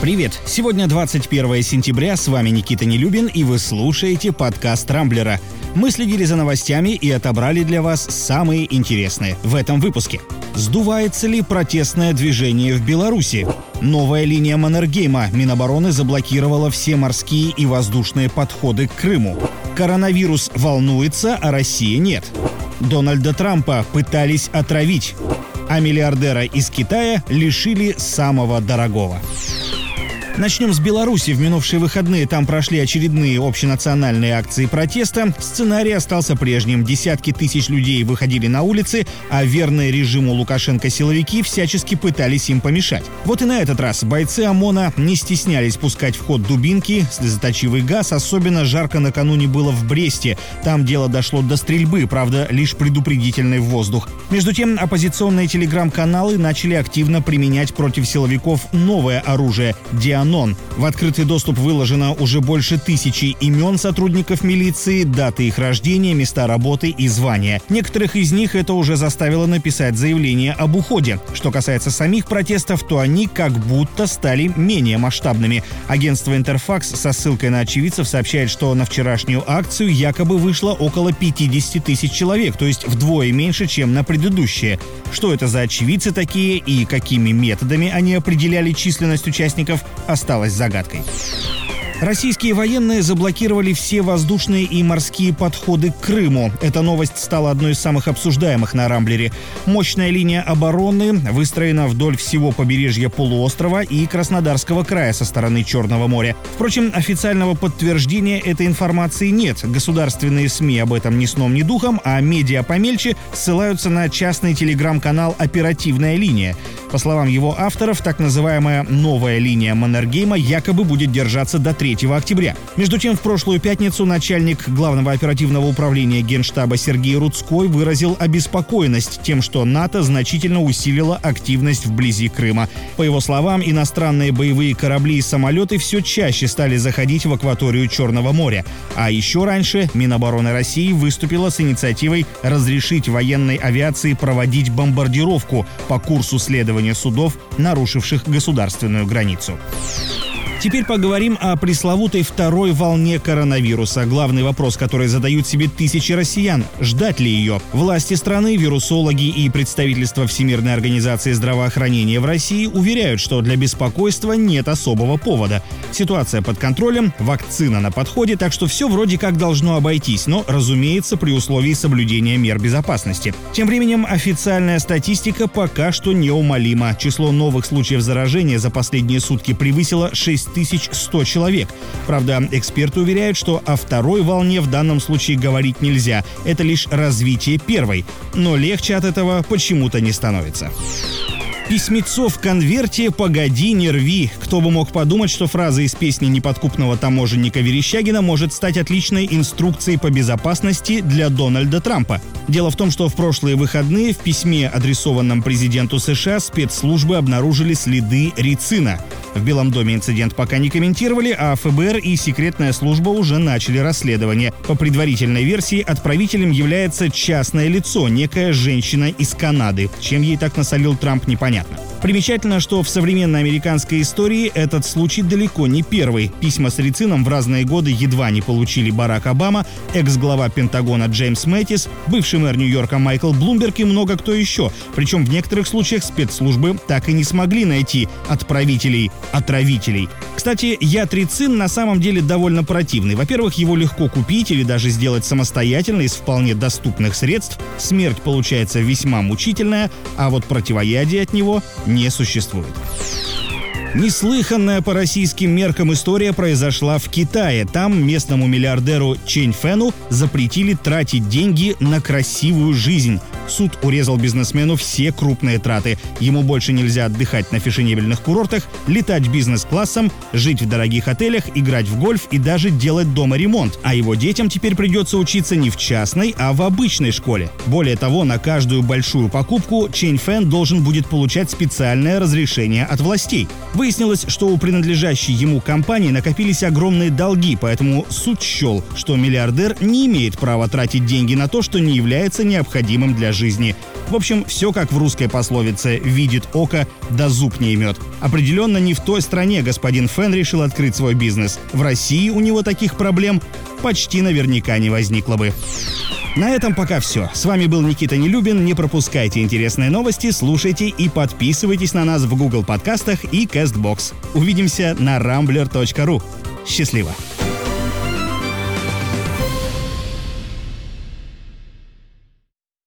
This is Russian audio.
Привет! Сегодня 21 сентября, с вами Никита Нелюбин, и вы слушаете подкаст «Рамблера». Мы следили за новостями и отобрали для вас самые интересные в этом выпуске. Сдувается ли протестное движение в Беларуси? Новая линия Маннергейма Минобороны заблокировала все морские и воздушные подходы к Крыму. Коронавирус волнуется, а Россия нет. Дональда Трампа пытались отравить, а миллиардера из Китая лишили самого дорогого. Начнем с Беларуси. В минувшие выходные там прошли очередные общенациональные акции протеста. Сценарий остался прежним. Десятки тысяч людей выходили на улицы, а верные режиму Лукашенко силовики всячески пытались им помешать. Вот и на этот раз бойцы ОМОНа не стеснялись пускать в ход дубинки, слезоточивый газ. Особенно жарко накануне было в Бресте. Там дело дошло до стрельбы, правда, лишь предупредительный в воздух. Между тем, оппозиционные телеграм-каналы начали активно применять против силовиков новое оружие – диан Анон. В открытый доступ выложено уже больше тысячи имен сотрудников милиции, даты их рождения, места работы и звания. Некоторых из них это уже заставило написать заявление об уходе. Что касается самих протестов, то они как будто стали менее масштабными. Агентство Интерфакс со ссылкой на очевидцев сообщает, что на вчерашнюю акцию якобы вышло около 50 тысяч человек, то есть вдвое меньше, чем на предыдущие. Что это за очевидцы такие и какими методами они определяли численность участников, осталась загадкой. Российские военные заблокировали все воздушные и морские подходы к Крыму. Эта новость стала одной из самых обсуждаемых на Рамблере. Мощная линия обороны выстроена вдоль всего побережья полуострова и Краснодарского края со стороны Черного моря. Впрочем, официального подтверждения этой информации нет. Государственные СМИ об этом ни сном, ни духом, а медиа помельче ссылаются на частный телеграм-канал «Оперативная линия». По словам его авторов, так называемая «новая линия Маннергейма» якобы будет держаться до 3 3 октября. Между тем, в прошлую пятницу начальник Главного оперативного управления Генштаба Сергей Рудской выразил обеспокоенность тем, что НАТО значительно усилило активность вблизи Крыма. По его словам, иностранные боевые корабли и самолеты все чаще стали заходить в акваторию Черного моря. А еще раньше Минобороны России выступила с инициативой разрешить военной авиации проводить бомбардировку по курсу следования судов, нарушивших государственную границу. Теперь поговорим о пресловутой второй волне коронавируса. Главный вопрос, который задают себе тысячи россиян – ждать ли ее? Власти страны, вирусологи и представительство Всемирной организации здравоохранения в России уверяют, что для беспокойства нет особого повода. Ситуация под контролем, вакцина на подходе, так что все вроде как должно обойтись, но, разумеется, при условии соблюдения мер безопасности. Тем временем официальная статистика пока что неумолима. Число новых случаев заражения за последние сутки превысило 6 6100 человек. Правда, эксперты уверяют, что о второй волне в данном случае говорить нельзя. Это лишь развитие первой. Но легче от этого почему-то не становится. Письмецо в конверте «Погоди, не рви». Кто бы мог подумать, что фраза из песни неподкупного таможенника Верещагина может стать отличной инструкцией по безопасности для Дональда Трампа. Дело в том, что в прошлые выходные в письме, адресованном президенту США, спецслужбы обнаружили следы рицина. В Белом доме инцидент пока не комментировали, а ФБР и секретная служба уже начали расследование. По предварительной версии, отправителем является частное лицо, некая женщина из Канады. Чем ей так насолил Трамп, непонятно понятно. Примечательно, что в современной американской истории этот случай далеко не первый. Письма с рицином в разные годы едва не получили Барак Обама, экс-глава Пентагона Джеймс Мэттис, бывший мэр Нью-Йорка Майкл Блумберг и много кто еще. Причем в некоторых случаях спецслужбы так и не смогли найти отправителей, отравителей. Кстати, яд рицин на самом деле довольно противный. Во-первых, его легко купить или даже сделать самостоятельно из вполне доступных средств. Смерть получается весьма мучительная, а вот противоядие от него не существует. Неслыханная по российским меркам история произошла в Китае. Там местному миллиардеру Чэнь Фэну запретили тратить деньги на красивую жизнь. Суд урезал бизнесмену все крупные траты. Ему больше нельзя отдыхать на фешенебельных курортах, летать бизнес-классом, жить в дорогих отелях, играть в гольф и даже делать дома ремонт. А его детям теперь придется учиться не в частной, а в обычной школе. Более того, на каждую большую покупку Чейн Фэн должен будет получать специальное разрешение от властей. Выяснилось, что у принадлежащей ему компании накопились огромные долги, поэтому суд счел, что миллиардер не имеет права тратить деньги на то, что не является необходимым для жизни. В общем, все как в русской пословице «видит око, да зуб не имет». Определенно не в той стране господин Фен решил открыть свой бизнес. В России у него таких проблем почти наверняка не возникло бы. На этом пока все. С вами был Никита Нелюбин. Не пропускайте интересные новости, слушайте и подписывайтесь на нас в Google подкастах и CastBox. Увидимся на rambler.ru. Счастливо!